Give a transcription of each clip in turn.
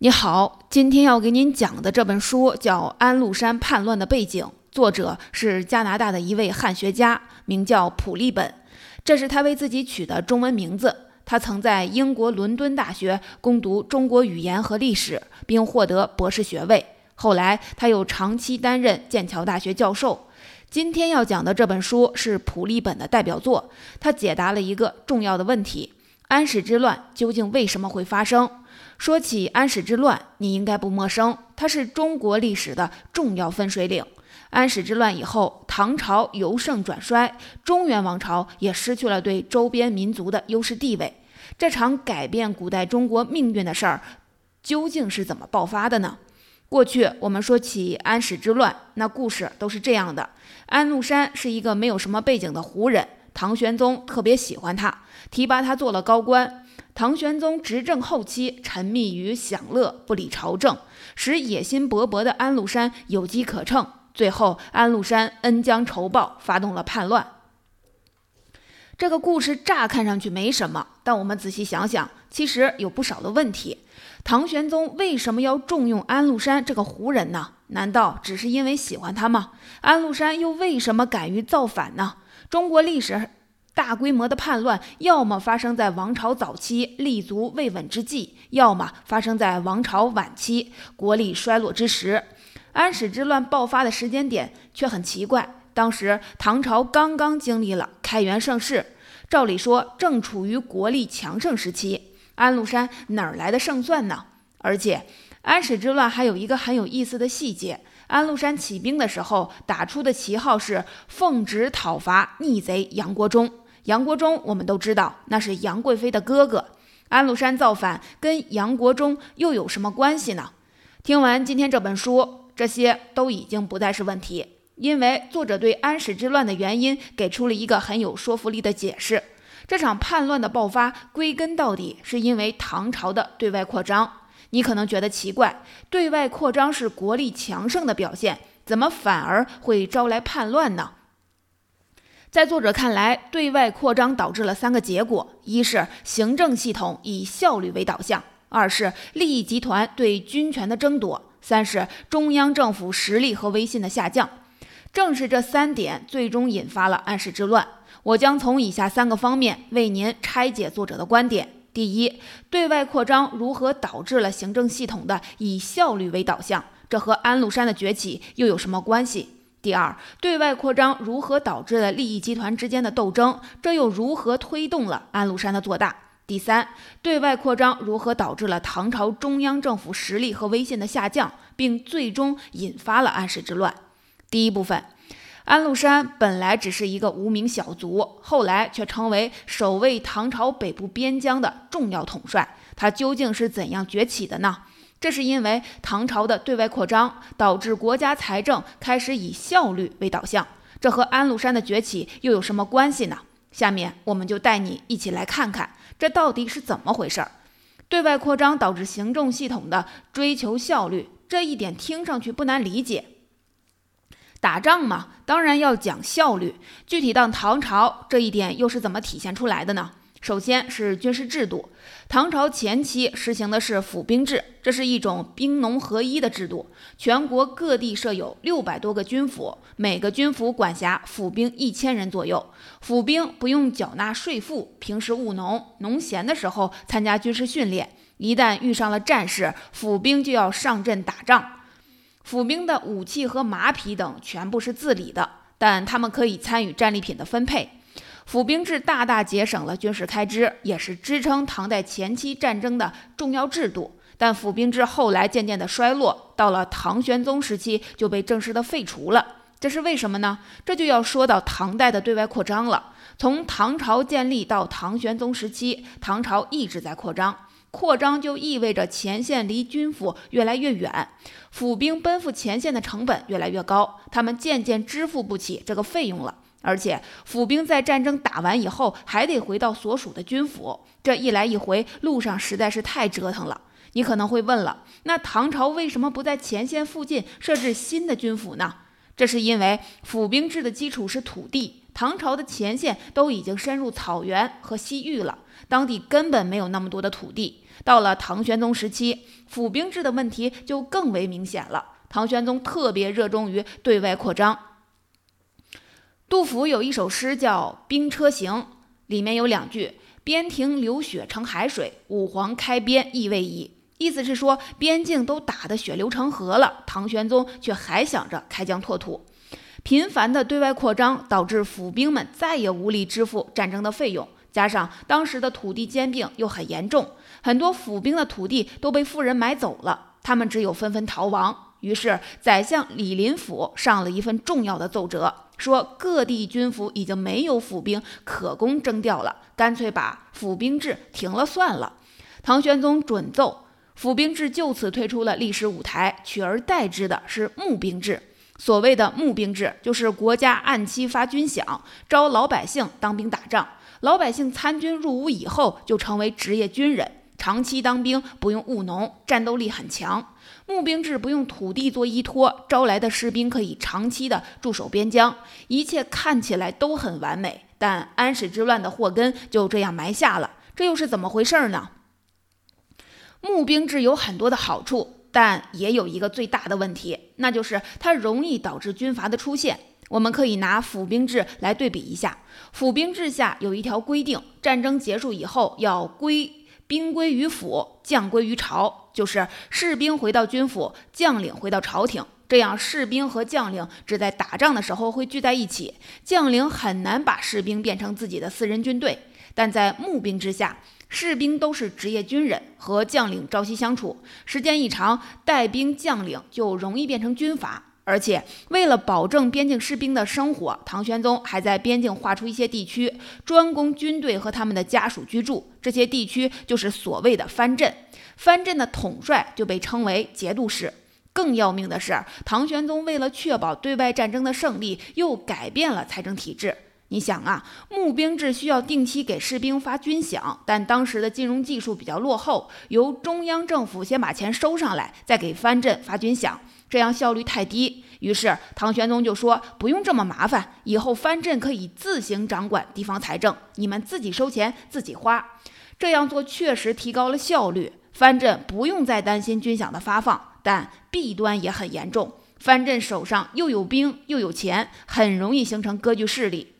你好，今天要给您讲的这本书叫《安禄山叛乱的背景》，作者是加拿大的一位汉学家，名叫普利本，这是他为自己取的中文名字。他曾在英国伦敦大学攻读中国语言和历史，并获得博士学位。后来，他又长期担任剑桥大学教授。今天要讲的这本书是普利本的代表作，他解答了一个重要的问题：安史之乱究竟为什么会发生？说起安史之乱，你应该不陌生，它是中国历史的重要分水岭。安史之乱以后，唐朝由盛转衰，中原王朝也失去了对周边民族的优势地位。这场改变古代中国命运的事儿，究竟是怎么爆发的呢？过去我们说起安史之乱，那故事都是这样的：安禄山是一个没有什么背景的胡人，唐玄宗特别喜欢他，提拔他做了高官。唐玄宗执政后期，沉迷于享乐，不理朝政，使野心勃勃的安禄山有机可乘。最后，安禄山恩将仇报，发动了叛乱。这个故事乍看上去没什么，但我们仔细想想，其实有不少的问题。唐玄宗为什么要重用安禄山这个胡人呢？难道只是因为喜欢他吗？安禄山又为什么敢于造反呢？中国历史。大规模的叛乱，要么发生在王朝早期立足未稳之际，要么发生在王朝晚期国力衰落之时。安史之乱爆发的时间点却很奇怪，当时唐朝刚刚经历了开元盛世，照理说正处于国力强盛时期，安禄山哪儿来的胜算呢？而且，安史之乱还有一个很有意思的细节：安禄山起兵的时候打出的旗号是奉旨讨伐逆贼杨国忠。杨国忠，我们都知道，那是杨贵妃的哥哥。安禄山造反跟杨国忠又有什么关系呢？听完今天这本书，这些都已经不再是问题，因为作者对安史之乱的原因给出了一个很有说服力的解释。这场叛乱的爆发，归根到底是因为唐朝的对外扩张。你可能觉得奇怪，对外扩张是国力强盛的表现，怎么反而会招来叛乱呢？在作者看来，对外扩张导致了三个结果：一是行政系统以效率为导向；二是利益集团对军权的争夺；三是中央政府实力和威信的下降。正是这三点最终引发了安史之乱。我将从以下三个方面为您拆解作者的观点：第一，对外扩张如何导致了行政系统的以效率为导向？这和安禄山的崛起又有什么关系？第二，对外扩张如何导致了利益集团之间的斗争？这又如何推动了安禄山的做大？第三，对外扩张如何导致了唐朝中央政府实力和威信的下降，并最终引发了安史之乱？第一部分，安禄山本来只是一个无名小卒，后来却成为守卫唐朝北部边疆的重要统帅。他究竟是怎样崛起的呢？这是因为唐朝的对外扩张导致国家财政开始以效率为导向，这和安禄山的崛起又有什么关系呢？下面我们就带你一起来看看这到底是怎么回事儿。对外扩张导致行政系统的追求效率，这一点听上去不难理解。打仗嘛，当然要讲效率。具体到唐朝，这一点又是怎么体现出来的呢？首先是军事制度，唐朝前期实行的是府兵制，这是一种兵农合一的制度。全国各地设有六百多个军府，每个军府管辖府兵一千人左右。府兵不用缴纳税赋，平时务农，农闲的时候参加军事训练。一旦遇上了战事，府兵就要上阵打仗。府兵的武器和马匹等全部是自理的，但他们可以参与战利品的分配。府兵制大大节省了军事开支，也是支撑唐代前期战争的重要制度。但府兵制后来渐渐的衰落，到了唐玄宗时期就被正式的废除了。这是为什么呢？这就要说到唐代的对外扩张了。从唐朝建立到唐玄宗时期，唐朝一直在扩张，扩张就意味着前线离军府越来越远，府兵奔赴前线的成本越来越高，他们渐渐支付不起这个费用了。而且府兵在战争打完以后还得回到所属的军府，这一来一回路上实在是太折腾了。你可能会问了，那唐朝为什么不在前线附近设置新的军府呢？这是因为府兵制的基础是土地，唐朝的前线都已经深入草原和西域了，当地根本没有那么多的土地。到了唐玄宗时期，府兵制的问题就更为明显了。唐玄宗特别热衷于对外扩张。杜甫有一首诗叫《兵车行》，里面有两句：“边庭流血成海水，五皇开边意未已。”意思是说，边境都打得血流成河了，唐玄宗却还想着开疆拓土。频繁的对外扩张导致府兵们再也无力支付战争的费用，加上当时的土地兼并又很严重，很多府兵的土地都被富人买走了，他们只有纷纷逃亡。于是，宰相李林甫上了一份重要的奏折，说各地军府已经没有府兵可供征调了，干脆把府兵制停了算了。唐玄宗准奏，府兵制就此退出了历史舞台，取而代之的是募兵制。所谓的募兵制，就是国家按期发军饷，招老百姓当兵打仗，老百姓参军入伍以后就成为职业军人，长期当兵不用务农，战斗力很强。募兵制不用土地做依托，招来的士兵可以长期的驻守边疆，一切看起来都很完美。但安史之乱的祸根就这样埋下了，这又是怎么回事呢？募兵制有很多的好处，但也有一个最大的问题，那就是它容易导致军阀的出现。我们可以拿府兵制来对比一下，府兵制下有一条规定，战争结束以后要归。兵归于府，将归于朝，就是士兵回到军府，将领回到朝廷。这样，士兵和将领只在打仗的时候会聚在一起，将领很难把士兵变成自己的私人军队。但在募兵之下，士兵都是职业军人，和将领朝夕相处，时间一长，带兵将领就容易变成军阀。而且，为了保证边境士兵的生活，唐玄宗还在边境划出一些地区，专供军队和他们的家属居住。这些地区就是所谓的藩镇，藩镇的统帅就被称为节度使。更要命的是，唐玄宗为了确保对外战争的胜利，又改变了财政体制。你想啊，募兵制需要定期给士兵发军饷，但当时的金融技术比较落后，由中央政府先把钱收上来，再给藩镇发军饷。这样效率太低，于是唐玄宗就说：“不用这么麻烦，以后藩镇可以自行掌管地方财政，你们自己收钱自己花。”这样做确实提高了效率，藩镇不用再担心军饷的发放，但弊端也很严重。藩镇手上又有兵又有钱，很容易形成割据势力。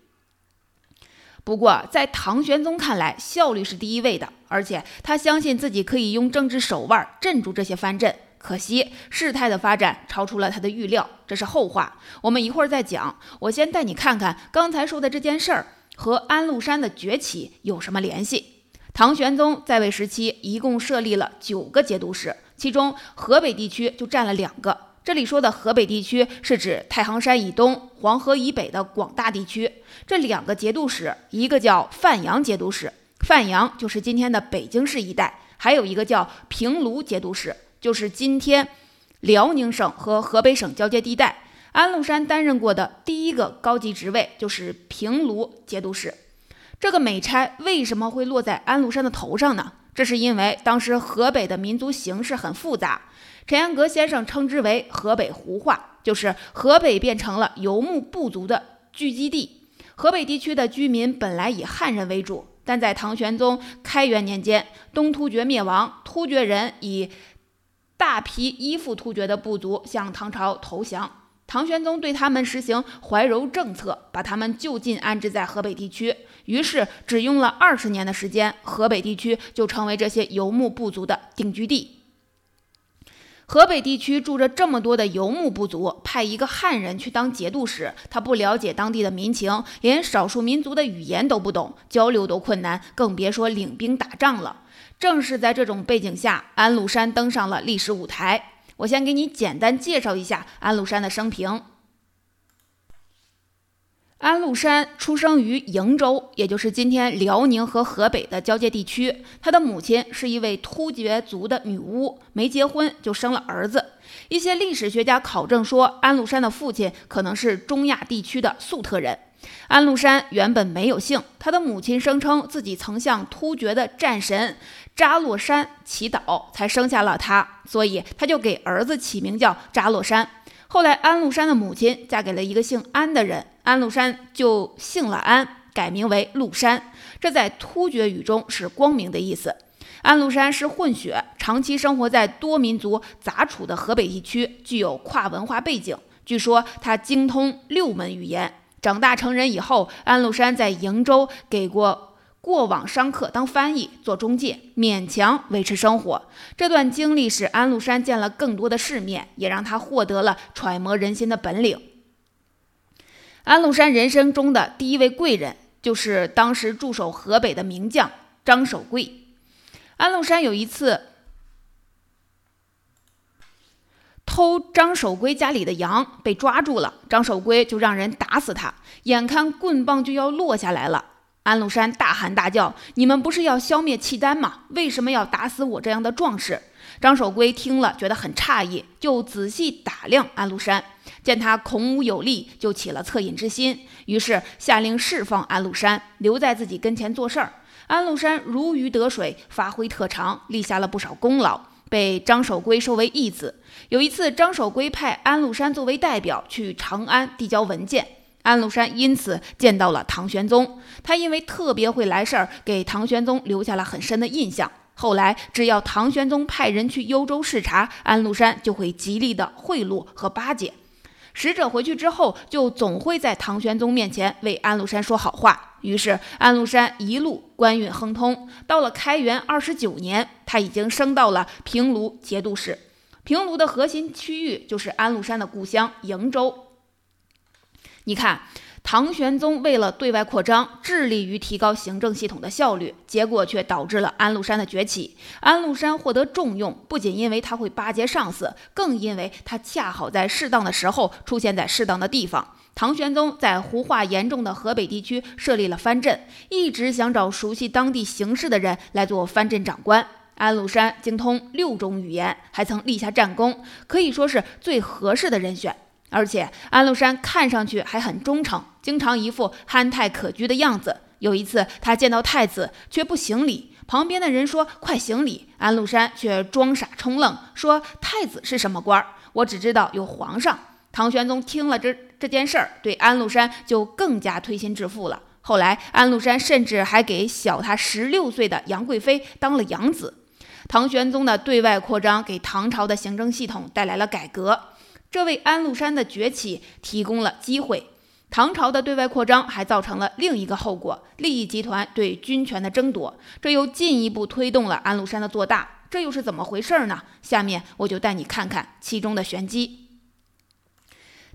不过，在唐玄宗看来，效率是第一位的，而且他相信自己可以用政治手腕镇住这些藩镇。可惜事态的发展超出了他的预料，这是后话，我们一会儿再讲。我先带你看看刚才说的这件事儿和安禄山的崛起有什么联系。唐玄宗在位时期一共设立了九个节度使，其中河北地区就占了两个。这里说的河北地区是指太行山以东、黄河以北的广大地区。这两个节度使，一个叫范阳节度使，范阳就是今天的北京市一带；还有一个叫平卢节度使。就是今天辽宁省和河北省交界地带，安禄山担任过的第一个高级职位就是平卢节度使。这个美差为什么会落在安禄山的头上呢？这是因为当时河北的民族形势很复杂，陈彦格先生称之为河北胡化，就是河北变成了游牧部族的聚集地。河北地区的居民本来以汉人为主，但在唐玄宗开元年间，东突厥灭亡，突厥人以大批依附突厥的部族向唐朝投降，唐玄宗对他们实行怀柔政策，把他们就近安置在河北地区。于是，只用了二十年的时间，河北地区就成为这些游牧部族的定居地。河北地区住着这么多的游牧部族，派一个汉人去当节度使，他不了解当地的民情，连少数民族的语言都不懂，交流都困难，更别说领兵打仗了。正是在这种背景下，安禄山登上了历史舞台。我先给你简单介绍一下安禄山的生平。安禄山出生于瀛州，也就是今天辽宁和河北的交界地区。他的母亲是一位突厥族的女巫，没结婚就生了儿子。一些历史学家考证说，安禄山的父亲可能是中亚地区的粟特人。安禄山原本没有姓，他的母亲声称自己曾向突厥的战神扎洛山祈祷，才生下了他，所以他就给儿子起名叫扎洛山。后来，安禄山的母亲嫁给了一个姓安的人，安禄山就姓了安，改名为禄山。这在突厥语中是光明的意思。安禄山是混血，长期生活在多民族杂处的河北地区，具有跨文化背景。据说他精通六门语言。长大成人以后，安禄山在瀛州给过。过往商客当翻译做中介，勉强维持生活。这段经历使安禄山见了更多的世面，也让他获得了揣摩人心的本领。安禄山人生中的第一位贵人，就是当时驻守河北的名将张守珪。安禄山有一次偷张守圭家里的羊，被抓住了，张守圭就让人打死他，眼看棍棒就要落下来了。安禄山大喊大叫：“你们不是要消灭契丹吗？为什么要打死我这样的壮士？”张守圭听了，觉得很诧异，就仔细打量安禄山，见他孔武有力，就起了恻隐之心，于是下令释放安禄山，留在自己跟前做事儿。安禄山如鱼得水，发挥特长，立下了不少功劳，被张守珪收为义子。有一次，张守珪派安禄山作为代表去长安递交文件。安禄山因此见到了唐玄宗，他因为特别会来事儿，给唐玄宗留下了很深的印象。后来，只要唐玄宗派人去幽州视察，安禄山就会极力的贿赂和巴结。使者回去之后，就总会在唐玄宗面前为安禄山说好话。于是，安禄山一路官运亨通。到了开元二十九年，他已经升到了平卢节度使。平卢的核心区域就是安禄山的故乡瀛州。你看，唐玄宗为了对外扩张，致力于提高行政系统的效率，结果却导致了安禄山的崛起。安禄山获得重用，不仅因为他会巴结上司，更因为他恰好在适当的时候出现在适当的地方。唐玄宗在胡化严重的河北地区设立了藩镇，一直想找熟悉当地形势的人来做藩镇长官。安禄山精通六种语言，还曾立下战功，可以说是最合适的人选。而且安禄山看上去还很忠诚，经常一副憨态可掬的样子。有一次，他见到太子却不行礼，旁边的人说：“快行礼！”安禄山却装傻充愣，说：“太子是什么官儿？我只知道有皇上。”唐玄宗听了这这件事儿，对安禄山就更加推心置腹了。后来，安禄山甚至还给小他十六岁的杨贵妃当了养子。唐玄宗的对外扩张，给唐朝的行政系统带来了改革。这为安禄山的崛起提供了机会。唐朝的对外扩张还造成了另一个后果：利益集团对军权的争夺，这又进一步推动了安禄山的做大。这又是怎么回事呢？下面我就带你看看其中的玄机。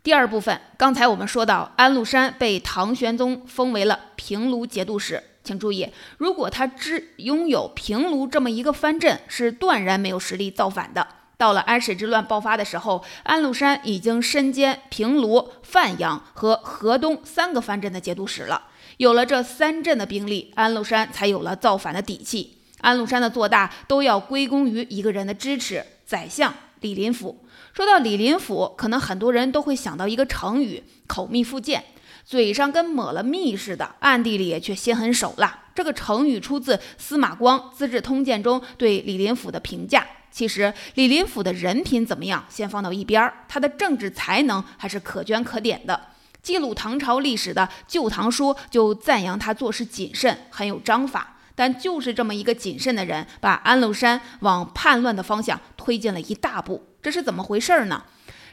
第二部分，刚才我们说到安禄山被唐玄宗封为了平卢节度使，请注意，如果他只拥有平卢这么一个藩镇，是断然没有实力造反的。到了安史之乱爆发的时候，安禄山已经身兼平卢、范阳和河东三个藩镇的节度使了。有了这三镇的兵力，安禄山才有了造反的底气。安禄山的做大都要归功于一个人的支持——宰相李林甫。说到李林甫，可能很多人都会想到一个成语“口蜜腹剑”，嘴上跟抹了蜜似的，暗地里却心狠手辣。这个成语出自司马光《资治通鉴》中对李林甫的评价。其实李林甫的人品怎么样，先放到一边儿，他的政治才能还是可圈可点的。记录唐朝历史的《旧唐书》就赞扬他做事谨慎，很有章法。但就是这么一个谨慎的人，把安禄山往叛乱的方向推进了一大步，这是怎么回事呢？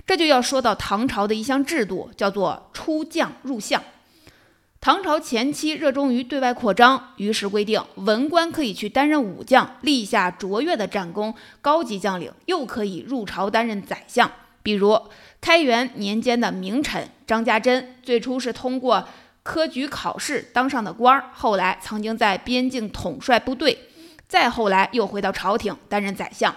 这就要说到唐朝的一项制度，叫做出将入相。唐朝前期热衷于对外扩张，于是规定文官可以去担任武将，立下卓越的战功；高级将领又可以入朝担任宰相。比如开元年间的名臣张家珍，最初是通过科举考试当上的官儿，后来曾经在边境统帅部队，再后来又回到朝廷担任宰相。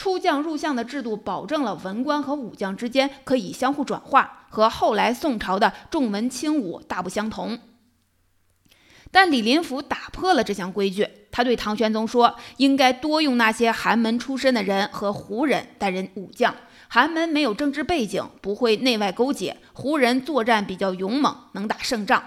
出将入相的制度，保证了文官和武将之间可以相互转化，和后来宋朝的重文轻武大不相同。但李林甫打破了这项规矩，他对唐玄宗说：“应该多用那些寒门出身的人和胡人担任武将。寒门没有政治背景，不会内外勾结；胡人作战比较勇猛，能打胜仗。”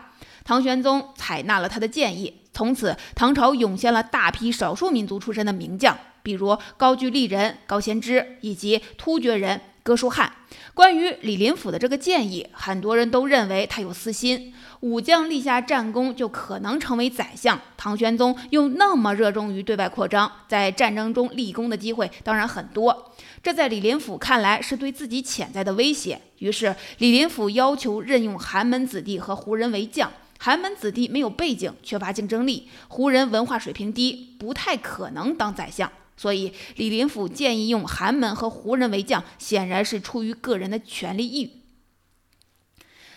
唐玄宗采纳了他的建议，从此唐朝涌现了大批少数民族出身的名将。比如高句丽人高仙芝以及突厥人哥舒翰。关于李林甫的这个建议，很多人都认为他有私心。武将立下战功就可能成为宰相，唐玄宗又那么热衷于对外扩张，在战争中立功的机会当然很多。这在李林甫看来是对自己潜在的威胁。于是李林甫要求任用寒门子弟和胡人为将。寒门子弟没有背景，缺乏竞争力；胡人文化水平低，不太可能当宰相。所以，李林甫建议用寒门和胡人为将，显然是出于个人的权力欲。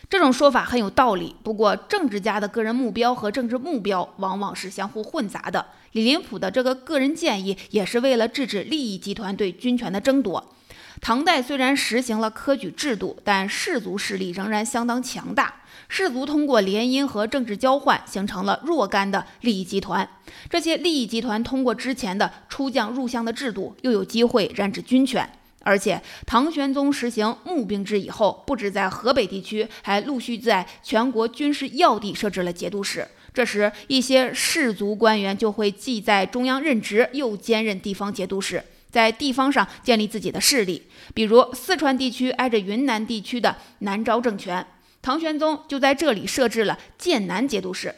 这种说法很有道理。不过，政治家的个人目标和政治目标往往是相互混杂的。李林甫的这个个人建议，也是为了制止利益集团对军权的争夺。唐代虽然实行了科举制度，但士族势力仍然相当强大。士族通过联姻和政治交换，形成了若干的利益集团。这些利益集团通过之前的出将入相的制度，又有机会染指军权。而且，唐玄宗实行募兵制以后，不止在河北地区，还陆续在全国军事要地设置了节度使。这时，一些士族官员就会既在中央任职，又兼任地方节度使，在地方上建立自己的势力。比如，四川地区挨着云南地区的南诏政权。唐玄宗就在这里设置了剑南节度使。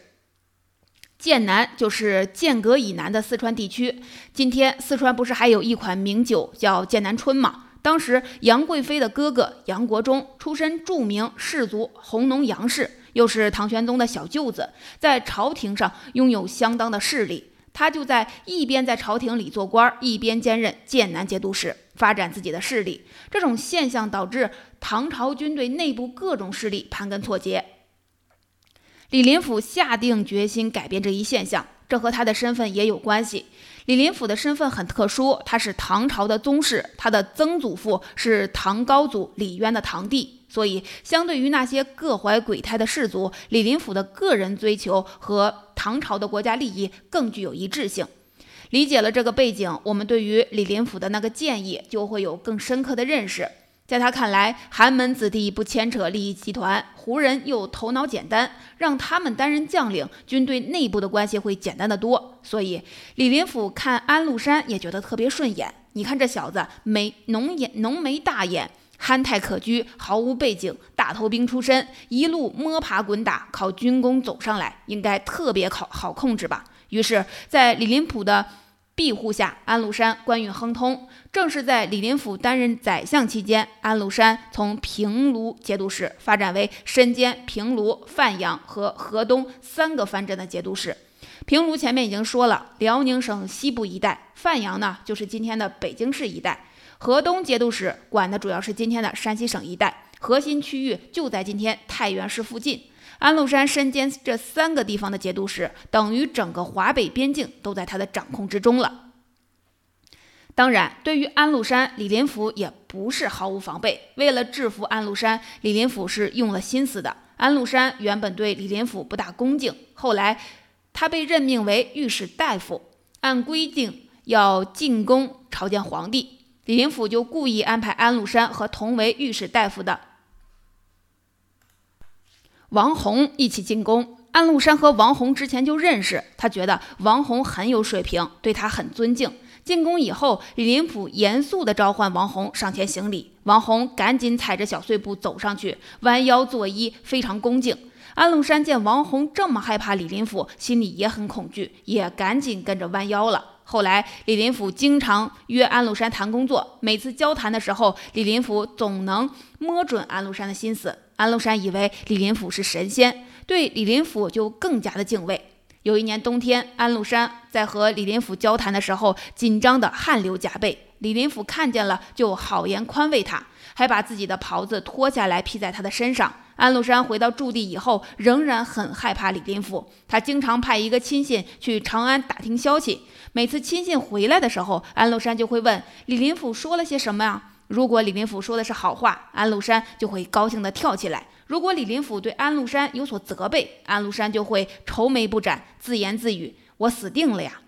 剑南就是剑阁以南的四川地区。今天四川不是还有一款名酒叫剑南春吗？当时杨贵妃的哥哥杨国忠出身著名士族弘农杨氏，又是唐玄宗的小舅子，在朝廷上拥有相当的势力。他就在一边在朝廷里做官，一边兼任剑南节度使，发展自己的势力。这种现象导致唐朝军队内部各种势力盘根错节。李林甫下定决心改变这一现象，这和他的身份也有关系。李林甫的身份很特殊，他是唐朝的宗室，他的曾祖父是唐高祖李渊的堂弟。所以，相对于那些各怀鬼胎的士族，李林甫的个人追求和唐朝的国家利益更具有一致性。理解了这个背景，我们对于李林甫的那个建议就会有更深刻的认识。在他看来，寒门子弟不牵扯利益集团，胡人又头脑简单，让他们担任将领，军队内部的关系会简单的多。所以，李林甫看安禄山也觉得特别顺眼。你看这小子，眉浓眼浓眉大眼。憨态可掬，毫无背景，大头兵出身，一路摸爬滚打，靠军功走上来，应该特别好好控制吧？于是，在李林甫的庇护下，安禄山官运亨通。正是在李林甫担任宰相期间，安禄山从平卢节度使发展为身兼平卢、范阳和河东三个藩镇的节度使。平卢前面已经说了，辽宁省西部一带；范阳呢，就是今天的北京市一带。河东节度使管的主要是今天的山西省一带，核心区域就在今天太原市附近。安禄山身兼这三个地方的节度使，等于整个华北边境都在他的掌控之中了。当然，对于安禄山，李林甫也不是毫无防备。为了制服安禄山，李林甫是用了心思的。安禄山原本对李林甫不大恭敬，后来他被任命为御史大夫，按规定要进宫朝见皇帝。李林甫就故意安排安禄山和同为御史大夫的王弘一起进宫。安禄山和王弘之前就认识，他觉得王弘很有水平，对他很尊敬。进宫以后，李林甫严肃地召唤王弘上前行礼，王弘赶紧踩着小碎步走上去，弯腰作揖，非常恭敬。安禄山见王弘这么害怕李林甫，心里也很恐惧，也赶紧跟着弯腰了。后来，李林甫经常约安禄山谈工作。每次交谈的时候，李林甫总能摸准安禄山的心思。安禄山以为李林甫是神仙，对李林甫就更加的敬畏。有一年冬天，安禄山在和李林甫交谈的时候，紧张的汗流浃背。李林甫看见了，就好言宽慰他，还把自己的袍子脱下来披在他的身上。安禄山回到驻地以后，仍然很害怕李林甫。他经常派一个亲信去长安打听消息。每次亲信回来的时候，安禄山就会问李林甫说了些什么呀？如果李林甫说的是好话，安禄山就会高兴地跳起来；如果李林甫对安禄山有所责备，安禄山就会愁眉不展，自言自语：“我死定了呀。”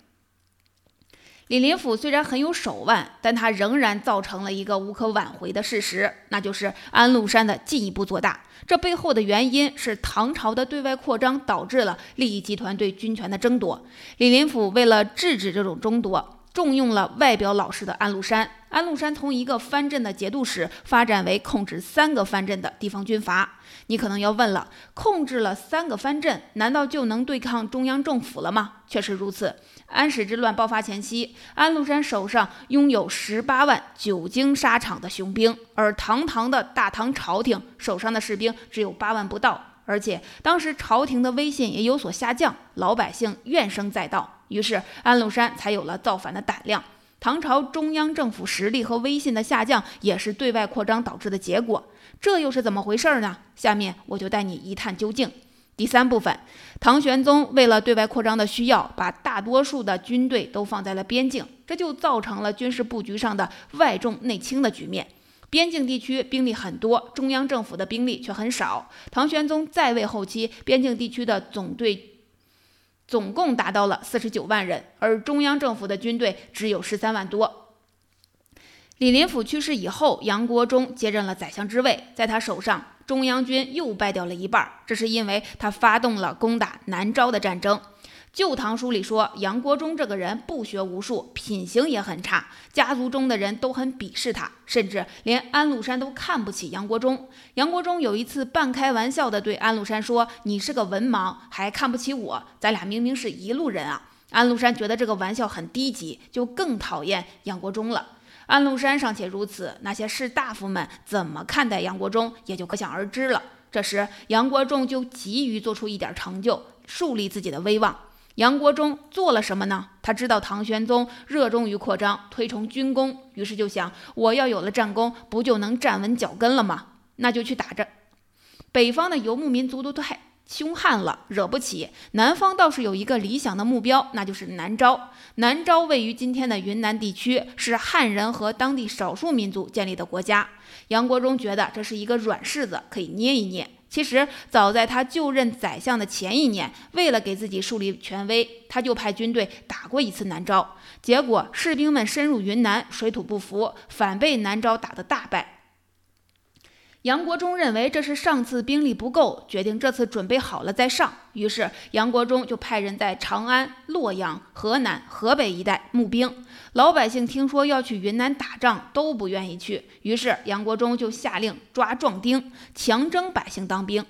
李林甫虽然很有手腕，但他仍然造成了一个无可挽回的事实，那就是安禄山的进一步做大。这背后的原因是唐朝的对外扩张导致了利益集团对军权的争夺。李林甫为了制止这种争夺，重用了外表老实的安禄山。安禄山从一个藩镇的节度使发展为控制三个藩镇的地方军阀。你可能要问了，控制了三个藩镇，难道就能对抗中央政府了吗？确实如此。安史之乱爆发前夕，安禄山手上拥有十八万久经沙场的雄兵，而堂堂的大唐朝廷手上的士兵只有八万不到。而且当时朝廷的威信也有所下降，老百姓怨声载道，于是安禄山才有了造反的胆量。唐朝中央政府实力和威信的下降，也是对外扩张导致的结果。这又是怎么回事呢？下面我就带你一探究竟。第三部分，唐玄宗为了对外扩张的需要，把大多数的军队都放在了边境，这就造成了军事布局上的外重内轻的局面。边境地区兵力很多，中央政府的兵力却很少。唐玄宗在位后期，边境地区的总队总共达到了四十九万人，而中央政府的军队只有十三万多。李林甫去世以后，杨国忠接任了宰相之位，在他手上，中央军又败掉了一半，这是因为他发动了攻打南诏的战争。《旧唐书》里说，杨国忠这个人不学无术，品行也很差，家族中的人都很鄙视他，甚至连安禄山都看不起杨国忠。杨国忠有一次半开玩笑地对安禄山说：“你是个文盲，还看不起我？咱俩明明是一路人啊！”安禄山觉得这个玩笑很低级，就更讨厌杨国忠了。安禄山尚且如此，那些士大夫们怎么看待杨国忠，也就可想而知了。这时，杨国忠就急于做出一点成就，树立自己的威望。杨国忠做了什么呢？他知道唐玄宗热衷于扩张，推崇军功，于是就想：我要有了战功，不就能站稳脚跟了吗？那就去打着。北方的游牧民族都太凶悍了，惹不起。南方倒是有一个理想的目标，那就是南诏。南诏位于今天的云南地区，是汉人和当地少数民族建立的国家。杨国忠觉得这是一个软柿子，可以捏一捏。其实，早在他就任宰相的前一年，为了给自己树立权威，他就派军队打过一次南诏。结果，士兵们深入云南，水土不服，反被南诏打得大败。杨国忠认为这是上次兵力不够，决定这次准备好了再上。于是杨国忠就派人在长安、洛阳、河南、河北一带募兵。老百姓听说要去云南打仗，都不愿意去。于是杨国忠就下令抓壮丁，强征百姓当兵。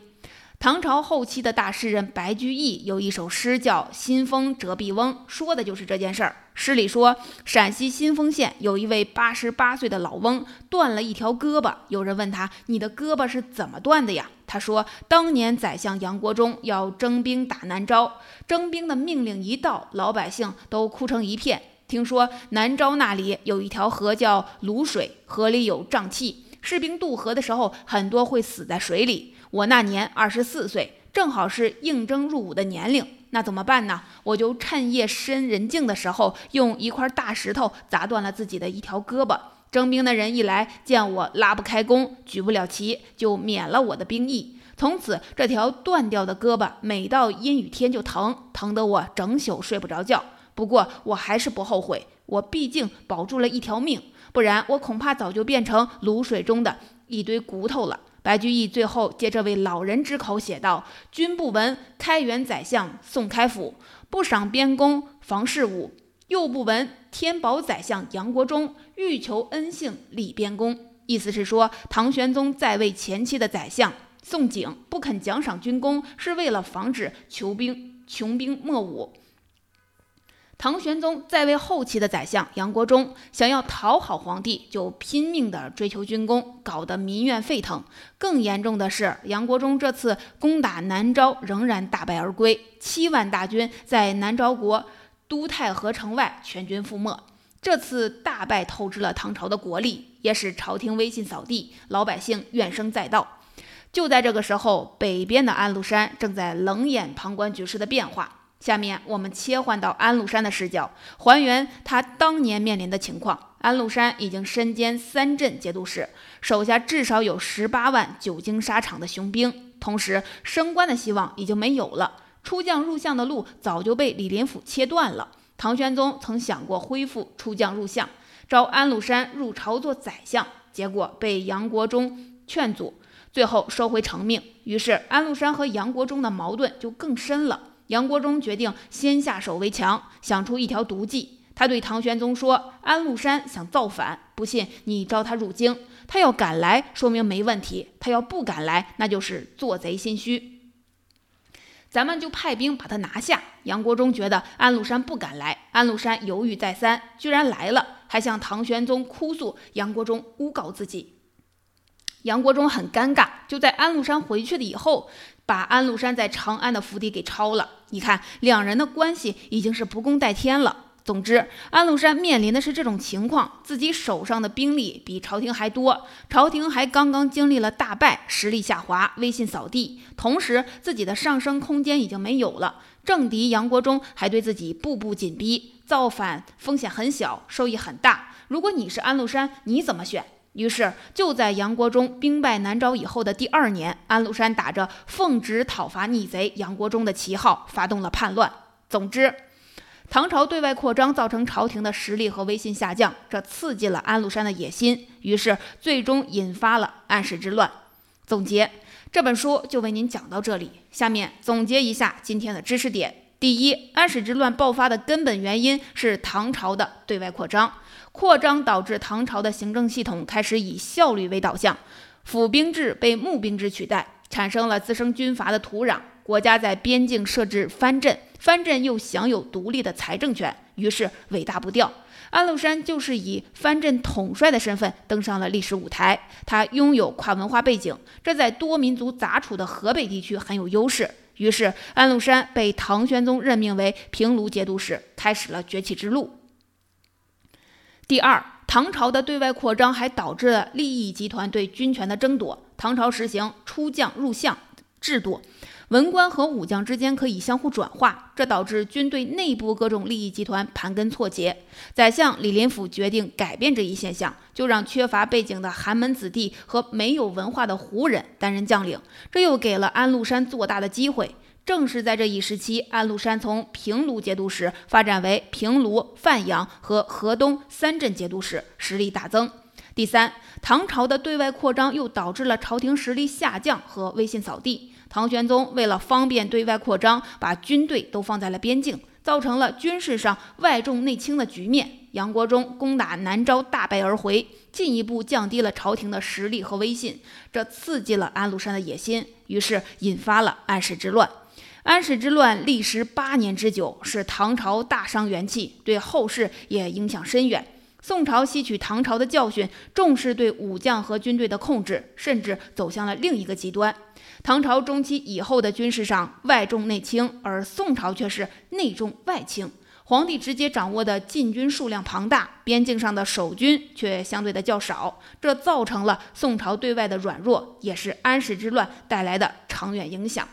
唐朝后期的大诗人白居易有一首诗叫《新丰折臂翁》，说的就是这件事儿。诗里说，陕西新丰县有一位八十八岁的老翁，断了一条胳膊。有人问他：“你的胳膊是怎么断的呀？”他说：“当年宰相杨国忠要征兵打南诏，征兵的命令一到，老百姓都哭成一片。听说南诏那里有一条河叫泸水，河里有瘴气，士兵渡河的时候，很多会死在水里。”我那年二十四岁，正好是应征入伍的年龄，那怎么办呢？我就趁夜深人静的时候，用一块大石头砸断了自己的一条胳膊。征兵的人一来，见我拉不开弓，举不了旗，就免了我的兵役。从此，这条断掉的胳膊每到阴雨天就疼，疼得我整宿睡不着觉。不过我还是不后悔，我毕竟保住了一条命，不然我恐怕早就变成卤水中的一堆骨头了。白居易最后借这位老人之口写道：“君不闻开元宰相宋开府，不赏边功房事武；又不闻天宝宰相杨国忠，欲求恩幸立边功。”意思是说，唐玄宗在位前期的宰相宋璟不肯奖赏军功，是为了防止穷兵穷兵黩武。唐玄宗在位后期的宰相杨国忠想要讨好皇帝，就拼命地追求军功，搞得民怨沸腾。更严重的是，杨国忠这次攻打南诏仍然大败而归，七万大军在南诏国都太和城外全军覆没。这次大败透支了唐朝的国力，也使朝廷威信扫地，老百姓怨声载道。就在这个时候，北边的安禄山正在冷眼旁观局势的变化。下面我们切换到安禄山的视角，还原他当年面临的情况。安禄山已经身兼三镇节度使，手下至少有十八万久经沙场的雄兵，同时升官的希望已经没有了。出将入相的路早就被李林甫切断了。唐玄宗曾想过恢复出将入相，招安禄山入朝做宰相，结果被杨国忠劝阻，最后收回成命。于是安禄山和杨国忠的矛盾就更深了。杨国忠决定先下手为强，想出一条毒计。他对唐玄宗说：“安禄山想造反，不信你召他入京。他要敢来，说明没问题；他要不敢来，那就是做贼心虚。咱们就派兵把他拿下。”杨国忠觉得安禄山不敢来，安禄山犹豫再三，居然来了，还向唐玄宗哭诉杨国忠诬告自己。杨国忠很尴尬，就在安禄山回去了以后，把安禄山在长安的府邸给抄了。你看，两人的关系已经是不共戴天了。总之，安禄山面临的是这种情况：自己手上的兵力比朝廷还多，朝廷还刚刚经历了大败，实力下滑，威信扫地。同时，自己的上升空间已经没有了，政敌杨国忠还对自己步步紧逼，造反风险很小，收益很大。如果你是安禄山，你怎么选？于是，就在杨国忠兵败南诏以后的第二年，安禄山打着奉旨讨伐逆贼杨国忠的旗号，发动了叛乱。总之。唐朝对外扩张，造成朝廷的实力和威信下降，这刺激了安禄山的野心，于是最终引发了安史之乱。总结这本书就为您讲到这里，下面总结一下今天的知识点：第一，安史之乱爆发的根本原因是唐朝的对外扩张，扩张导致唐朝的行政系统开始以效率为导向，府兵制被募兵制取代，产生了滋生军阀的土壤。国家在边境设置藩镇，藩镇又享有独立的财政权，于是尾大不掉。安禄山就是以藩镇统帅的身份登上了历史舞台，他拥有跨文化背景，这在多民族杂处的河北地区很有优势。于是，安禄山被唐玄宗任命为平卢节度使，开始了崛起之路。第二，唐朝的对外扩张还导致了利益集团对军权的争夺。唐朝实行出将入相制度。文官和武将之间可以相互转化，这导致军队内部各种利益集团盘根错节。宰相李林甫决定改变这一现象，就让缺乏背景的寒门子弟和没有文化的胡人担任将领，这又给了安禄山做大的机会。正是在这一时期，安禄山从平卢节度使发展为平卢、范阳和河东三镇节度使，实力大增。第三，唐朝的对外扩张又导致了朝廷实力下降和威信扫地。唐玄宗为了方便对外扩张，把军队都放在了边境，造成了军事上外重内轻的局面。杨国忠攻打南诏大败而回，进一步降低了朝廷的实力和威信，这刺激了安禄山的野心，于是引发了安史之乱。安史之乱历时八年之久，使唐朝大伤元气，对后世也影响深远。宋朝吸取唐朝的教训，重视对武将和军队的控制，甚至走向了另一个极端。唐朝中期以后的军事上外重内轻，而宋朝却是内重外轻。皇帝直接掌握的禁军数量庞大，边境上的守军却相对的较少，这造成了宋朝对外的软弱，也是安史之乱带来的长远影响。